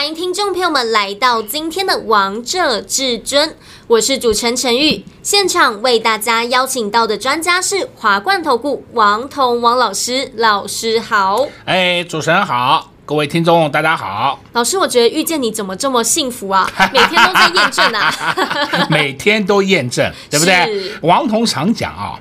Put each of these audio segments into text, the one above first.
欢迎听众朋友们来到今天的《王者至尊》，我是主持人陈玉。现场为大家邀请到的专家是华冠投顾王彤王老师，老师好。哎，主持人好。各位听众，大家好。老师，我觉得遇见你怎么这么幸福啊？每天都在验证啊。每天都验证，对不对？王彤常讲啊，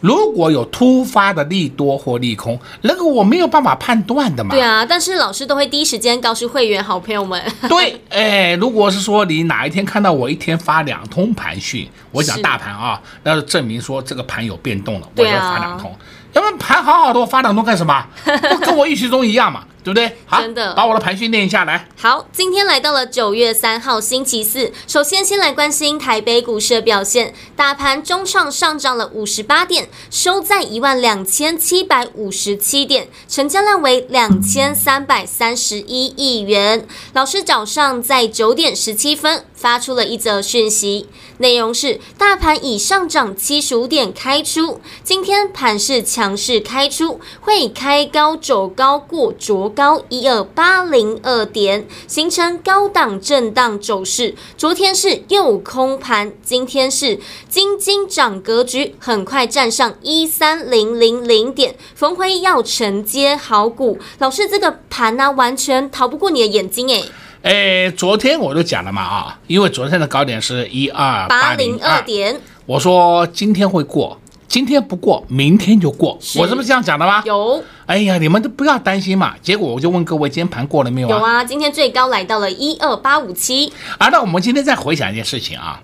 如果有突发的利多或利空，那个我没有办法判断的嘛。对啊，但是老师都会第一时间告诉会员好朋友们。对，哎，如果是说你哪一天看到我一天发两通盘讯，我讲大盘啊，那就证明说这个盘有变动了，我要发两通。要不然盘好好的，我发两通干什么？不跟我预期中一样嘛。对不对？好，真的，把我的盘训练一下来。好，今天来到了九月三号星期四，首先先来关心台北股市的表现。大盘中创上涨了五十八点，收在一万两千七百五十七点，成交量为两千三百三十一亿元。老师早上在九点十七分发出了一则讯息，内容是：大盘已上涨七十五点开出，今天盘势强势开出，会开高走高过卓。高一二八零二点，形成高档震荡走势。昨天是右空盘，今天是金金涨格局，很快站上一三零零零点。逢回要承接好股，老师这个盘呢、完全逃不过你的眼睛诶。诶，昨天我就讲了嘛啊，因为昨天的高点是一二八零二点，我说今天会过。今天不过，明天就过，我是不是这样讲的吗？有。哎呀，你们都不要担心嘛。结果我就问各位，今天盘过了没有啊？有啊，今天最高来到了一二八五七。啊，那我们今天再回想一件事情啊。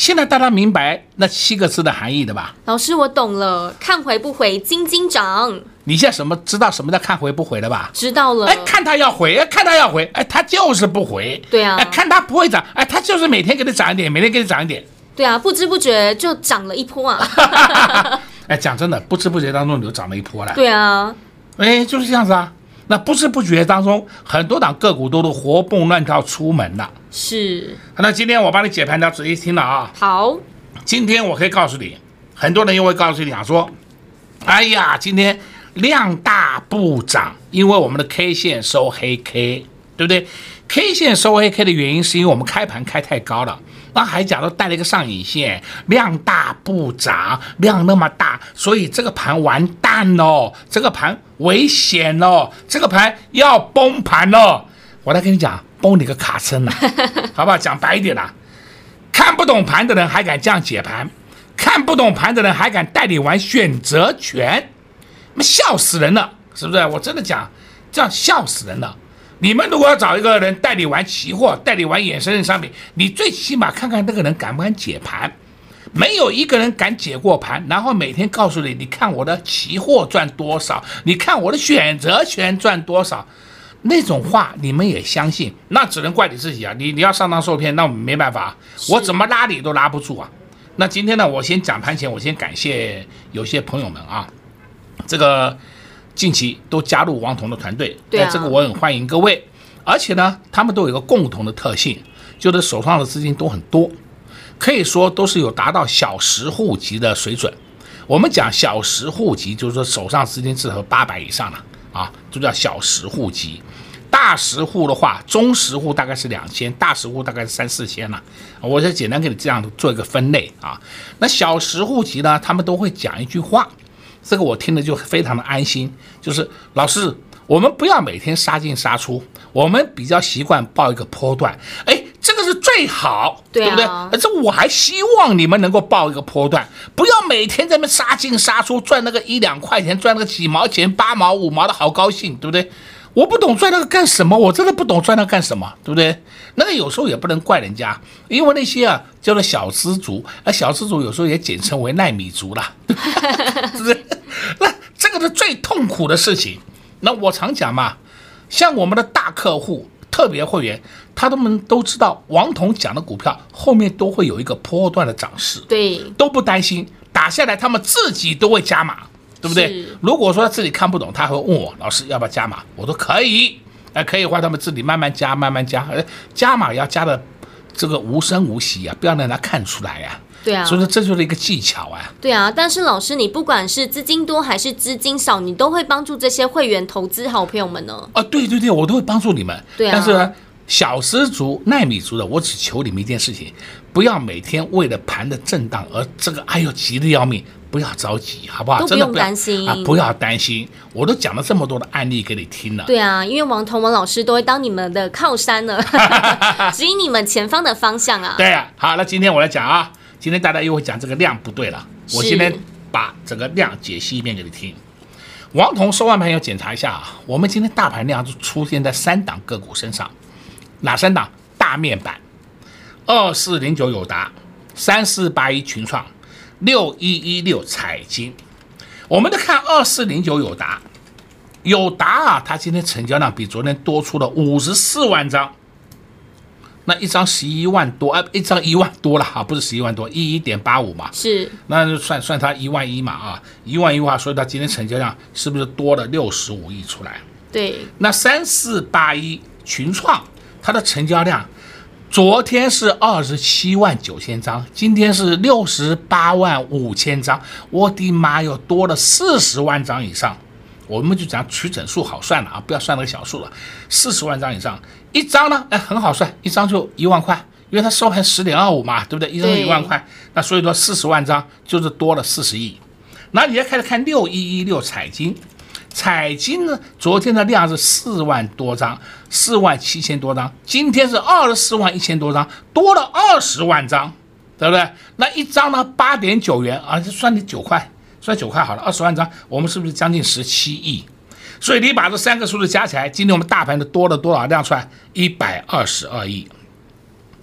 现在大家明白那七个字的含义的吧？老师，我懂了，看回不回，金金涨。你现在什么知道什么叫看回不回了吧？知道了。哎，看他要回，哎，看他要回，哎，他就是不回。对啊。哎，看他不会涨，哎，他就是每天给你涨一点，每天给你涨一点。对啊，不知不觉就涨了一波啊！哎，讲真的，不知不觉当中你就涨了一波了。对啊，哎，就是这样子啊。那不知不觉当中，很多档个股都都活蹦乱跳出门了。是。那今天我帮你解盘，你要仔细听了啊。好。今天我可以告诉你，很多人又会告诉你讲说，哎呀，今天量大不涨，因为我们的 K 线收黑 K，对不对？K 线收黑 K 的原因是因为我们开盘开太高了。那还假如带了一个上影线，量大不涨，量那么大，所以这个盘完蛋喽，这个盘危险喽，这个盘要崩盘喽。我来跟你讲，崩你个卡车呢，好不好？讲白一点啦，看不懂盘的人还敢这样解盘，看不懂盘的人还敢带你玩选择权，那笑死人了，是不是？我真的讲，这样笑死人了。你们如果要找一个人带你玩期货，带你玩衍生性商品，你最起码看看那个人敢不敢解盘。没有一个人敢解过盘，然后每天告诉你，你看我的期货赚多少，你看我的选择权赚多少，那种话你们也相信，那只能怪你自己啊！你你要上当受骗，那我们没办法，我怎么拉你都拉不住啊！那今天呢，我先讲盘前，我先感谢有些朋友们啊，这个。近期都加入王彤的团队，对、啊、这个我很欢迎各位。而且呢，他们都有一个共同的特性，就是手上的资金都很多，可以说都是有达到小时户级的水准。我们讲小时户级，就是说手上资金至少八百以上了啊，就叫小时户级。大十户的话，中十户大概是两千，大十户大概是三四千了。我就简单给你这样做一个分类啊。那小时户级呢，他们都会讲一句话。这个我听了就非常的安心，就是老师，我们不要每天杀进杀出，我们比较习惯报一个波段，哎，这个是最好，对，啊、对不对？这我还希望你们能够报一个波段，不要每天在那杀进杀出，赚那个一两块钱，赚那个几毛钱、八毛、五毛的好高兴，对不对？我不懂赚那个干什么，我真的不懂赚那个干什么，对不对？那个有时候也不能怪人家，因为那些啊叫做小资族，啊小资族有时候也简称为奈米族了，是不是？那这个是最痛苦的事情。那我常讲嘛，像我们的大客户，特别会员，他们都知道王彤讲的股票后面都会有一个波段的涨势，对，都不担心打下来，他们自己都会加码，对不对？如果说他自己看不懂，他会问我老师要不要加码，我说可以，哎，可以的话，他们自己慢慢加，慢慢加，呃，加码要加的这个无声无息啊，不要让他看出来呀、啊。对啊，所以说这就是一个技巧啊。对啊，但是老师，你不管是资金多还是资金少，你都会帮助这些会员投资好朋友们呢。啊，对对对，我都会帮助你们。对啊。但是呢，小失足、耐米足的，我只求你们一件事情，不要每天为了盘的震荡而这个哎呦急得要命，不要着急，好不好？都不用担心啊，不要担心。我都讲了这么多的案例给你听了。对啊，因为王彤文老师都会当你们的靠山了，指引你们前方的方向啊。对啊，好，那今天我来讲啊。今天大家又会讲这个量不对了，我今天把整个量解析一遍给你听。王彤收完盘要检查一下啊，我们今天大盘量就出现在三档个股身上，哪三档？大面板，二四零九友达，三四八一群创，六一一六彩金。我们再看二四零九友达，友达啊，它今天成交量比昨天多出了五十四万张。那一张十一万多，哎，一张一万多了哈，不是十一万多，一一点八五嘛，是，那就算算它一万一嘛啊，一万一的话，所以它今天成交量是不是多了六十五亿出来？对，那三四八一群创，它的成交量昨天是二十七万九千张，今天是六十八万五千张，我的妈哟，多了四十万张以上。我们就讲取整数好算了啊，不要算那个小数了，四十万张以上，一张呢，哎，很好算，一张就一万块，因为它收盘十点二五嘛，对不对？一张一万块，那所以说四十万张就是多了四十亿。那你要开始看六一一六彩晶，彩金呢，昨天的量是四万多张，四万七千多张，今天是二十四万一千多张，多了二十万张，对不对？那一张呢，八点九元啊，就算你九块。算九块好了，二十万张，我们是不是将近十七亿？所以你把这三个数字加起来，今天我们大盘的多了多少量出来？一百二十二亿，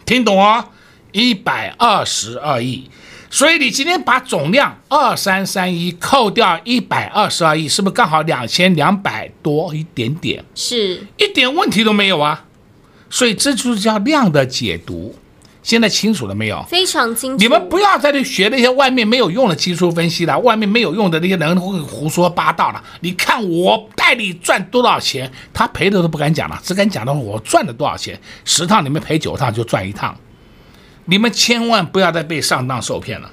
听懂哦？一百二十二亿。所以你今天把总量二三三一扣掉一百二十二亿，是不是刚好两千两百多一点点？是，一点问题都没有啊。所以这就是叫量的解读。现在清楚了没有？非常清楚。你们不要再去学那些外面没有用的技术分析了，外面没有用的那些人会胡说八道了。你看我带你赚多少钱，他赔的都不敢讲了，只敢讲到我赚了多少钱。十趟里面赔九趟就赚一趟，你们千万不要再被上当受骗了。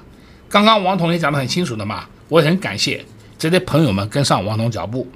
刚刚王彤也讲得很清楚的嘛，我很感谢这些朋友们跟上王彤脚步，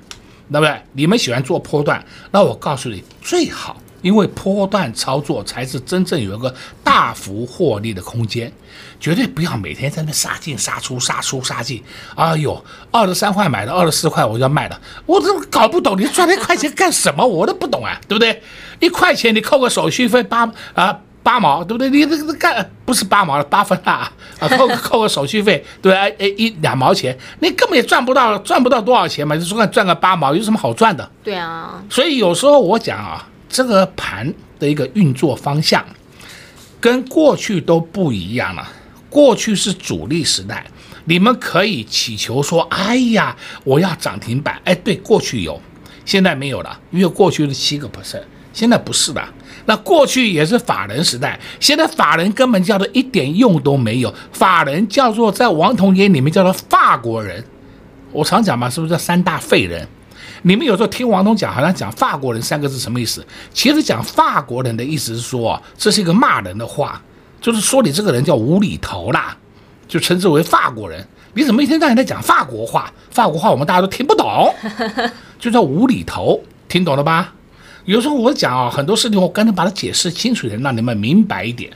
对不对？你们喜欢做波段，那我告诉你最好。因为波段操作才是真正有一个大幅获利的空间，绝对不要每天在那杀进杀出杀出杀进。哎呦，二十三块买的，二十四块我就要卖了，我怎么搞不懂？你赚那块钱干什么？我都不懂啊，对不对？一块钱你扣个手续费八啊八毛，对不对？你这个干不是八毛了，八分啊啊，扣个扣个手续费，对 哎哎一两毛钱，你根本也赚不到赚不到多少钱嘛，就说赚个八毛有什么好赚的？对啊，所以有时候我讲啊。这个盘的一个运作方向跟过去都不一样了。过去是主力时代，你们可以祈求说：“哎呀，我要涨停板。”哎，对，过去有，现在没有了，因为过去是七个 percent，现在不是的。那过去也是法人时代，现在法人根本叫做一点用都没有。法人叫做在王彤眼里面叫做法国人，我常讲嘛，是不是叫三大废人？你们有时候听王彤讲，好像讲法国人三个字什么意思？其实讲法国人的意思是说，这是一个骂人的话，就是说你这个人叫无厘头啦，就称之为法国人。你怎么一天到晚在讲法国话？法国话我们大家都听不懂，就叫无厘头，听懂了吧？有时候我讲啊，很多事情我干脆把它解释清楚一点，让你们明白一点。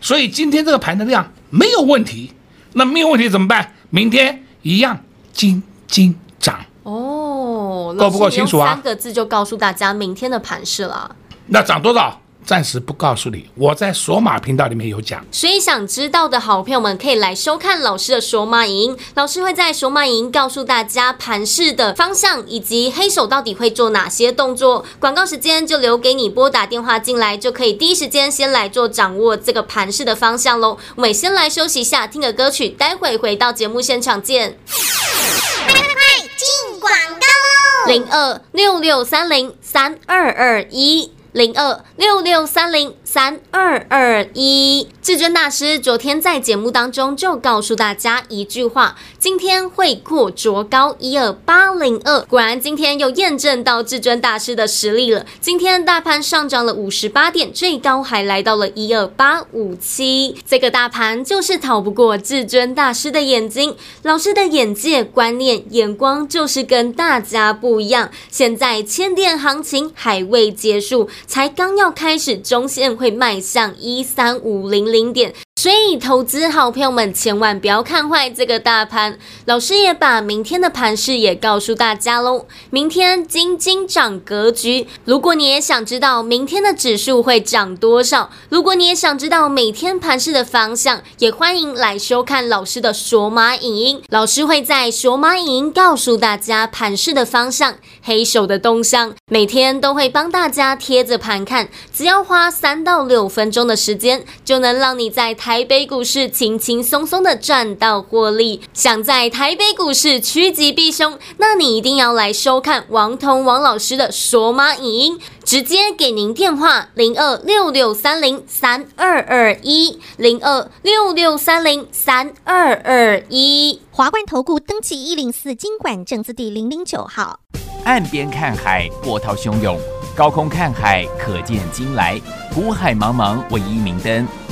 所以今天这个盘的量没有问题，那没有问题怎么办？明天一样金金涨哦。够不够清楚啊？三个字就告诉大家明天的盘势了。那涨多少？暂时不告诉你。我在索马频道里面有讲，所以想知道的好朋友们可以来收看老师的索马影音。老师会在索马影音告诉大家盘势的方向以及黑手到底会做哪些动作。广告时间就留给你拨打电话进来，就可以第一时间先来做掌握这个盘势的方向喽。我们先来休息一下，听个歌曲，待会回到节目现场见。快快快进广告喽。零二六六三零三二二一，零二六六三零三二二一。至尊大师昨天在节目当中就告诉大家一句话：今天会过卓高一二八零二。果然，今天又验证到至尊大师的实力了。今天大盘上涨了五十八点，最高还来到了一二八五七。这个大盘就是逃不过至尊大师的眼睛，老师的眼界、观念、眼光就是跟大家不一样。现在千点行情还未结束。才刚要开始，中线会迈向一三五零零点。所以，投资好朋友们千万不要看坏这个大盘。老师也把明天的盘势也告诉大家喽。明天金金涨格局，如果你也想知道明天的指数会涨多少，如果你也想知道每天盘势的方向，也欢迎来收看老师的索马影音。老师会在索马影音告诉大家盘势的方向，黑手的动向，每天都会帮大家贴着盘看，只要花三到六分钟的时间，就能让你在台。台北股市轻轻松松的赚到获利，想在台北股市趋吉避凶，那你一定要来收看王彤王老师的索马影音，直接给您电话零二六六三零三二二一零二六六三零三二二一。华冠投顾登记一零四经管证字第零零九号。岸边看海，波涛汹涌；高空看海，可见金来。股海茫茫，唯一明灯。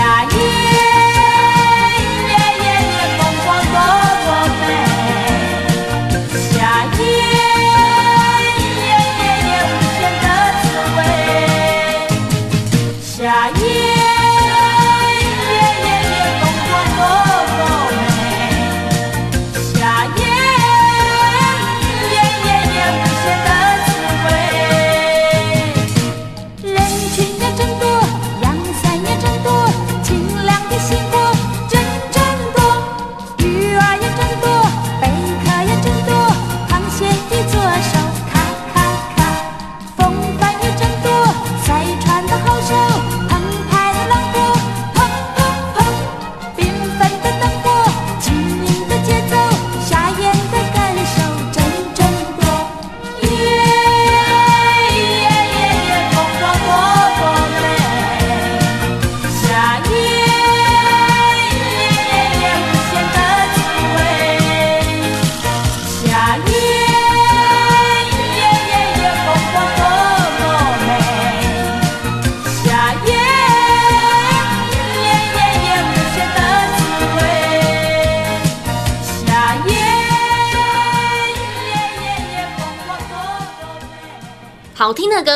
yeah.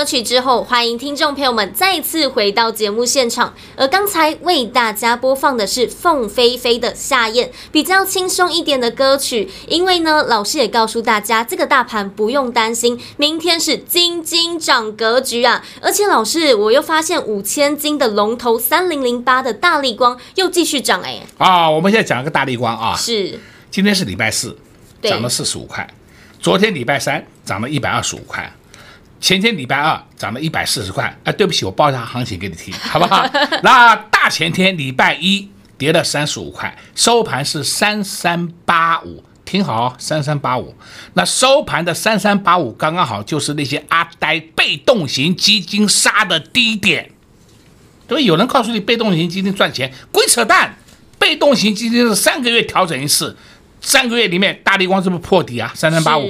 歌曲之后，欢迎听众朋友们再次回到节目现场。而刚才为大家播放的是凤飞飞的《夏宴》，比较轻松一点的歌曲。因为呢，老师也告诉大家，这个大盘不用担心，明天是金金涨格局啊！而且老师，我又发现五千金的龙头三零零八的大力光又继续涨哎！啊，我们现在讲一个大力光啊，是，今天是礼拜四，涨了四十五块。昨天礼拜三涨了一百二十五块，前天礼拜二涨了一百四十块。哎，对不起，我报一下行情给你听，好不好？那大前天礼拜一跌了三十五块，收盘是三三八五，听好，三三八五。那收盘的三三八五刚刚好就是那些阿呆被动型基金杀的低点。对，有人告诉你被动型基金赚钱，鬼扯淡！被动型基金是三个月调整一次。三个月里面，大立光是不是破底啊？三三八五，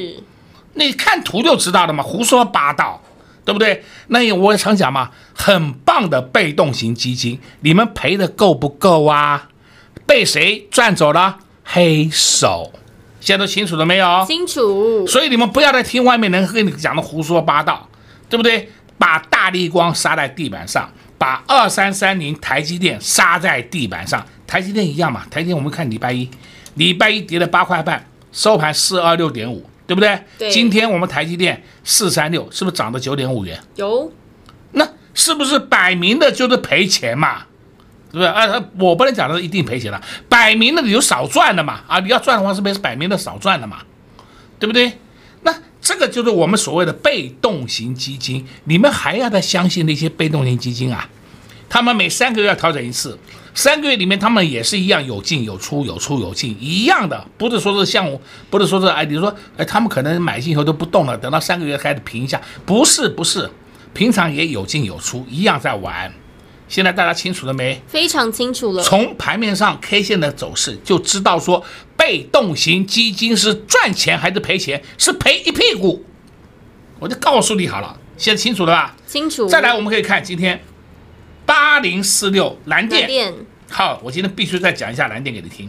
你看图就知道了嘛，胡说八道，对不对？那我也常讲嘛，很棒的被动型基金，你们赔的够不够啊？被谁赚走了？黑手，现在都清楚了没有？清楚。所以你们不要再听外面人跟你讲的胡说八道，对不对？把大力光杀在地板上，把二三三零台积电杀在地板上，台积电一样嘛，台积电我们看礼拜一。礼拜一跌了八块半，收盘四二六点五，对不对？对。今天我们台积电四三六，是不是涨到九点五元？有。那是不是摆明的就是赔钱嘛？对不对？啊，我不能讲的一定赔钱了，摆明的你就少赚了嘛。啊，你要赚的话，是不是摆明的少赚了嘛？对不对？那这个就是我们所谓的被动型基金，你们还要再相信那些被动型基金啊？他们每三个月要调整一次。三个月里面，他们也是一样有进有出，有出有进，一样的，不是说是像，不是说是哎，比如说哎，他们可能买进以后都不动了，等到三个月开始平一下，不是不是，平常也有进有出，一样在玩。现在大家清楚了没？非常清楚了。从盘面上 K 线的走势就知道说，被动型基金是赚钱还是赔钱？是赔一屁股。我就告诉你好了，现在清楚了吧？清楚。再来，我们可以看今天。八零四六蓝电，好，我今天必须再讲一下蓝电给你听。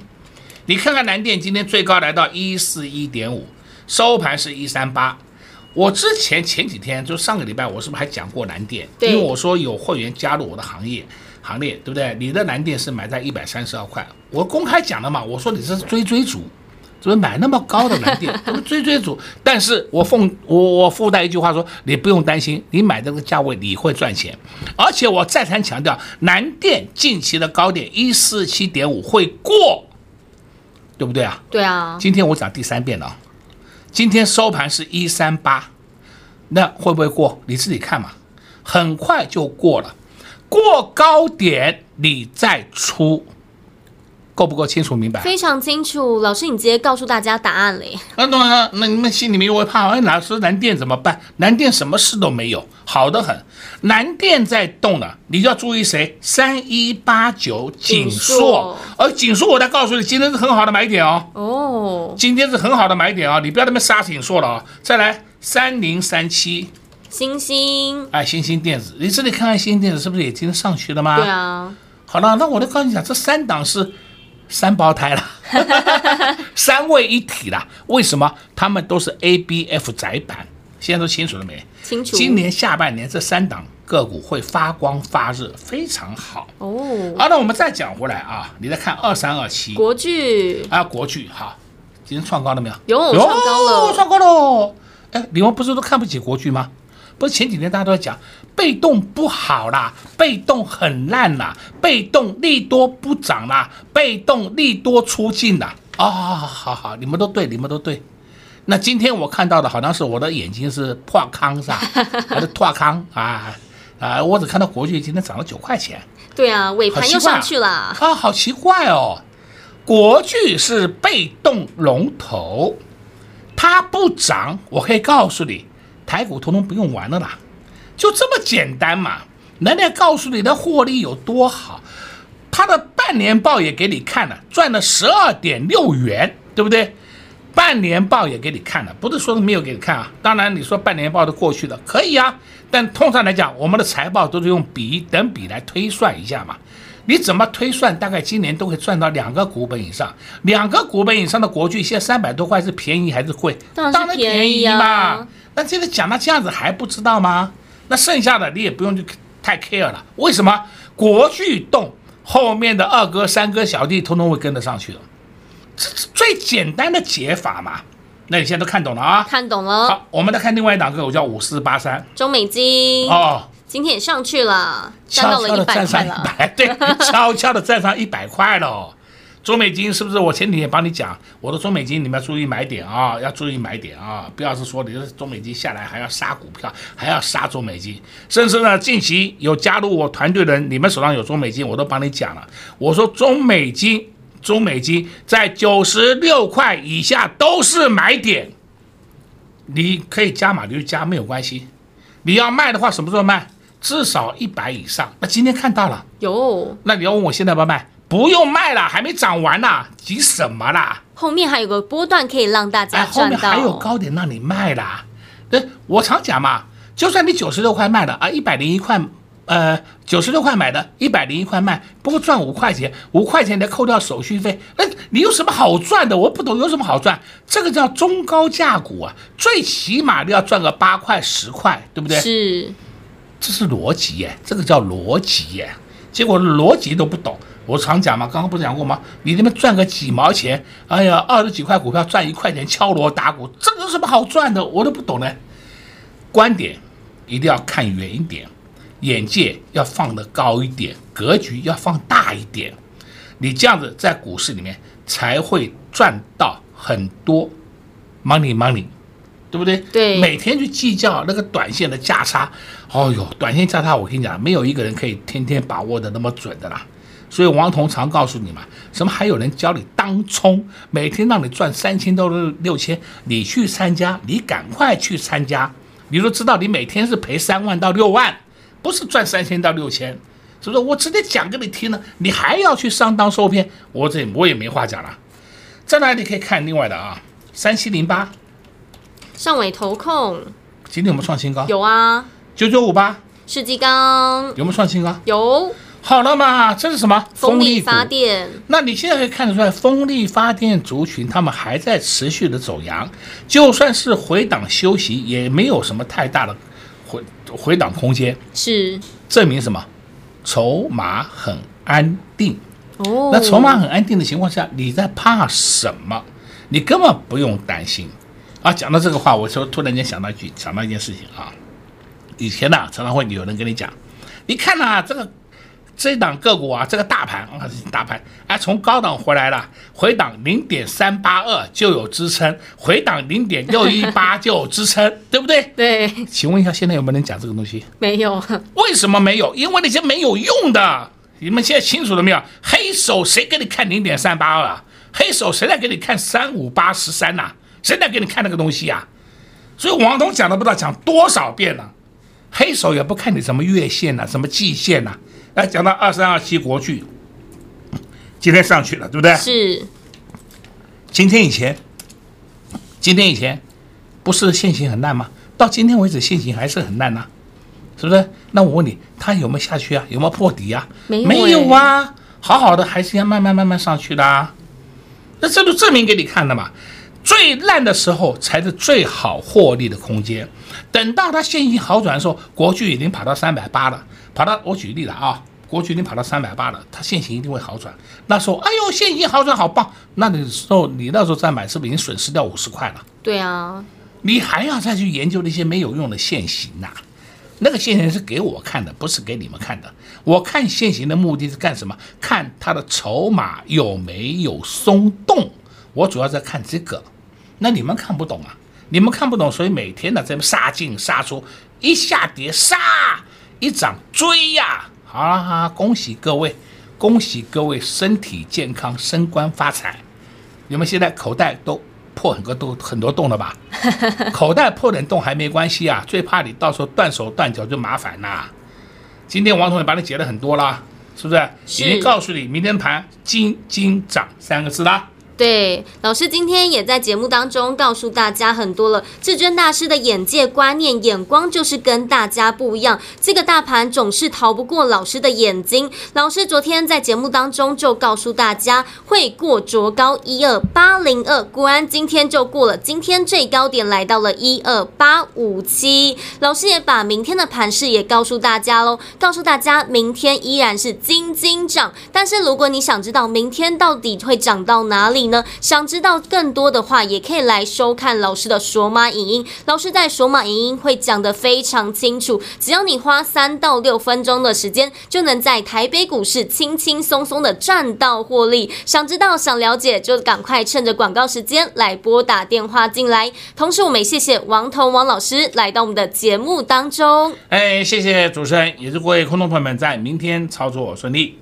你看看蓝电今天最高来到一四一点五，收盘是一三八。我之前前几天就上个礼拜，我是不是还讲过蓝电？因为我说有会员加入我的行业行列，对不对？你的蓝电是买在一百三十二块，我公开讲了嘛，我说你这是追追逐。怎么买那么高的蓝电？怎么追追逐？但是我奉我我附带一句话说，你不用担心，你买这个价位你会赚钱。而且我再三强调，南电近期的高点一四七点五会过，对不对啊？对啊。今天我讲第三遍了，今天收盘是一三八，那会不会过？你自己看嘛，很快就过了，过高点你再出。够不够清楚明白？非常清楚，老师，你直接告诉大家答案嘞。那当然，那你们心里面又会怕，哎，老师，南电怎么办？南电什么事都没有，好的很。南电在动了，你就要注意谁？三一八九锦硕，而锦硕，我再告诉你，今天是很好的买点哦。哦，今天是很好的买点啊、哦，你不要那么杀景硕了啊、哦。再来，三零三七，星星，哎，星星电子，你这里看看星星电子是不是也今天上去了吗？对啊。好了，那我就告诉你讲，这三档是。三胞胎了，三位一体了。为什么？他们都是 A B F 载板，现在都清楚了没？清楚。今年下半年这三档个股会发光发热，非常好。哦。好，那我们再讲回来啊，你再看二三二七国剧啊，国剧哈，今天创高了没有？有，创高了，创高了。哎，你们不是都看不起国剧吗？不是前几天大家都在讲被动不好啦，被动很烂啦，被动利多不涨啦，被动利多出尽啦。啊、哦，好好，你们都对，你们都对。那今天我看到的好像是我的眼睛是破康是吧？还是拓康啊啊！我只看到国巨今天涨了九块钱。对啊，尾盘又上去了啊，啊，好奇怪哦。国巨是被动龙头，它不涨，我可以告诉你。台股通通不用玩了啦，就这么简单嘛！人家告诉你的获利有多好，他的半年报也给你看了，赚了十二点六元，对不对？半年报也给你看了，不是说是没有给你看啊。当然你说半年报都过去了，可以啊。但通常来讲，我们的财报都是用比等比来推算一下嘛。你怎么推算？大概今年都会赚到两个股本以上，两个股本以上的国巨，现在三百多块是便宜还是贵？当然便宜嘛。那现在讲到这样子还不知道吗？那剩下的你也不用去太 care 了。为什么？国巨动后面的二哥、三哥、小弟通通会跟得上去了，这是最简单的解法嘛。那你现在都看懂了啊？看懂了。好，我们再看另外一档个股，叫五四八三中美金哦，今天也上去了，站到了一百块了。对，悄悄的站上一百块了。中美金是不是？我前几天帮你讲，我的中美金你们要注意买点啊，要注意买点啊，不要是说你的中美金下来还要杀股票，还要杀中美金，甚至呢，近期有加入我团队的人，你们手上有中美金，我都帮你讲了。我说中美金，中美金在九十六块以下都是买点，你可以加码就加，没有关系。你要卖的话，什么时候卖？至少一百以上。那今天看到了，有。那你要问我现在要不要卖？不用卖了，还没涨完呢，急什么啦？后面还有个波段可以让大家赚到，后面还有高点让你卖啦。对，我常讲嘛，就算你九十六块卖的啊，一百零一块，呃，九十六块买的，一百零一块卖，不过赚五块钱，五块钱得扣掉手续费，那你有什么好赚的？我不懂有什么好赚？这个叫中高价股啊，最起码你要赚个八块十块，对不对？是，这是逻辑耶，这个叫逻辑耶，结果逻辑都不懂。我常讲嘛，刚刚不是讲过吗？你那边赚个几毛钱，哎呀，二十几块股票赚一块钱，敲锣打鼓，这个有什么好赚的？我都不懂呢。观点一定要看远一点，眼界要放得高一点，格局要放大一点，你这样子在股市里面才会赚到很多 money money，对不对？对。每天去计较那个短线的价差，哦哟，短线价差，我跟你讲，没有一个人可以天天把握的那么准的啦。所以王彤常告诉你嘛，什么还有人教你当冲，每天让你赚三千到六千，你去参加，你赶快去参加。你都知道你每天是赔三万到六万，不是赚三千到六千，是不是？我直接讲给你听了，你还要去上当受骗，我这我也没话讲了。再来你可以看另外的啊，三七零八，上尾投控，今天有没有创新高？有啊，九九五八，世纪钢有没有创新高？有。好了嘛，这是什么？风力发电。那你现在可以看得出来，风力发电族群他们还在持续的走阳，就算是回档休息，也没有什么太大的回回档空间。是证明什么？筹码很安定。哦，那筹码很安定的情况下，你在怕什么？你根本不用担心啊！讲到这个话，我说突然间想到一句，想到一件事情啊。以前呢、啊，常常会有人跟你讲，你看呐、啊，这个。这档个股啊，这个大盘啊，大盘哎，从高档回来了，回档零点三八二就有支撑，回档零点六一八就有支撑，对不对？对。请问一下，现在有没有人讲这个东西？没有。为什么没有？因为那些没有用的。你们现在清楚了没有？黑手谁给你看零点三八二啊？黑手谁来给你看三五八十三呐？谁来给你看那个东西啊？所以王东讲都不知道讲多少遍了，黑手也不看你什么月线呐、啊，什么季线呐、啊。来讲到二三二七国巨，今天上去了，对不对？是。今天以前，今天以前，不是线型很烂吗？到今天为止，线型还是很烂呐、啊，是不是？那我问你，它有没有下去啊？有没有破底啊？没有，没有啊，好好的还是要慢慢慢慢上去的啊。那这都证明给你看的嘛。最烂的时候才是最好获利的空间。等到它现行好转的时候，国巨已经跑到三百八了，跑到我举例了啊，国巨已经跑到三百八了，它线型一定会好转。那时候，哎呦，线型好转好棒，那你时候你那时候再买，是不是已经损失掉五十块了？对啊，你还要再去研究那些没有用的线型呐、啊？那个线型是给我看的，不是给你们看的。我看线型的目的是干什么？看它的筹码有没有松动，我主要在看这个。那你们看不懂啊？你们看不懂，所以每天呢在杀进杀出，一下跌杀，一涨追呀！好了哈，恭喜各位，恭喜各位身体健康，升官发财。你们现在口袋都破很多洞，很多洞了吧？口袋破点洞还没关系啊，最怕你到时候断手断脚就麻烦啦。今天王同学把你解了很多啦，是不是？是。已经告诉你，明天盘金金涨三个字啦。对，老师今天也在节目当中告诉大家很多了。至尊大师的眼界、观念、眼光就是跟大家不一样。这个大盘总是逃不过老师的眼睛。老师昨天在节目当中就告诉大家会过卓高一二八零二，果然今天就过了。今天最高点来到了一二八五七。老师也把明天的盘势也告诉大家喽，告诉大家明天依然是金金涨。但是如果你想知道明天到底会涨到哪里呢？想知道更多的话，也可以来收看老师的索马影音。老师在索马影音会讲得非常清楚，只要你花三到六分钟的时间，就能在台北股市轻轻松松的赚到获利。想知道、想了解，就赶快趁着广告时间来拨打电话进来。同时，我们也谢谢王彤王老师来到我们的节目当中。哎，谢谢主持人，也祝各位空头朋友们在明天操作顺利。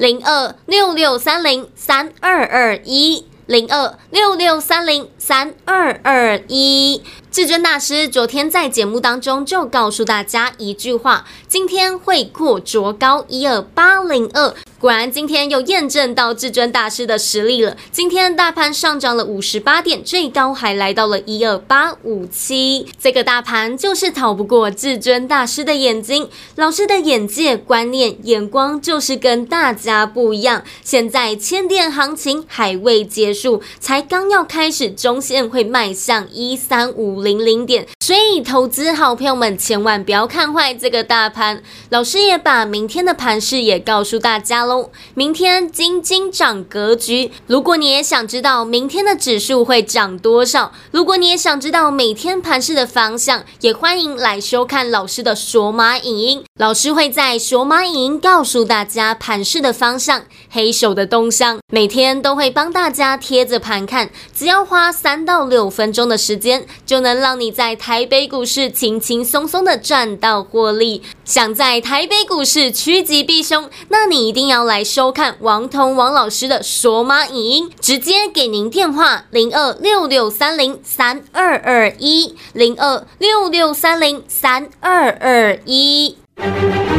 零二六六三零三二二一，零二六六三零三二二一。至尊大师昨天在节目当中就告诉大家一句话：今天会过卓高一二八零二。果然，今天又验证到至尊大师的实力了。今天大盘上涨了五十八点，最高还来到了一二八五七。这个大盘就是逃不过至尊大师的眼睛。老师的眼界、观念、眼光就是跟大家不一样。现在千点行情还未结束，才刚要开始，中线会迈向一三五零零点。所以，投资好朋友们千万不要看坏这个大盘。老师也把明天的盘势也告诉大家喽。明天金金涨格局，如果你也想知道明天的指数会涨多少，如果你也想知道每天盘势的方向，也欢迎来收看老师的索马影音。老师会在索马影音告诉大家盘势的方向，黑手的动向，每天都会帮大家贴着盘看，只要花三到六分钟的时间，就能让你在台。北股市轻轻松松的赚到获利，想在台北股市趋吉避凶，那你一定要来收看王彤王老师的索马影音，直接给您电话零二六六三零三二二一零二六六三零三二二一。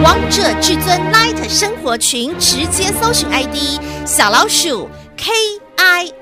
王者至尊 Light 生活群，直接搜寻 ID 小老鼠 K I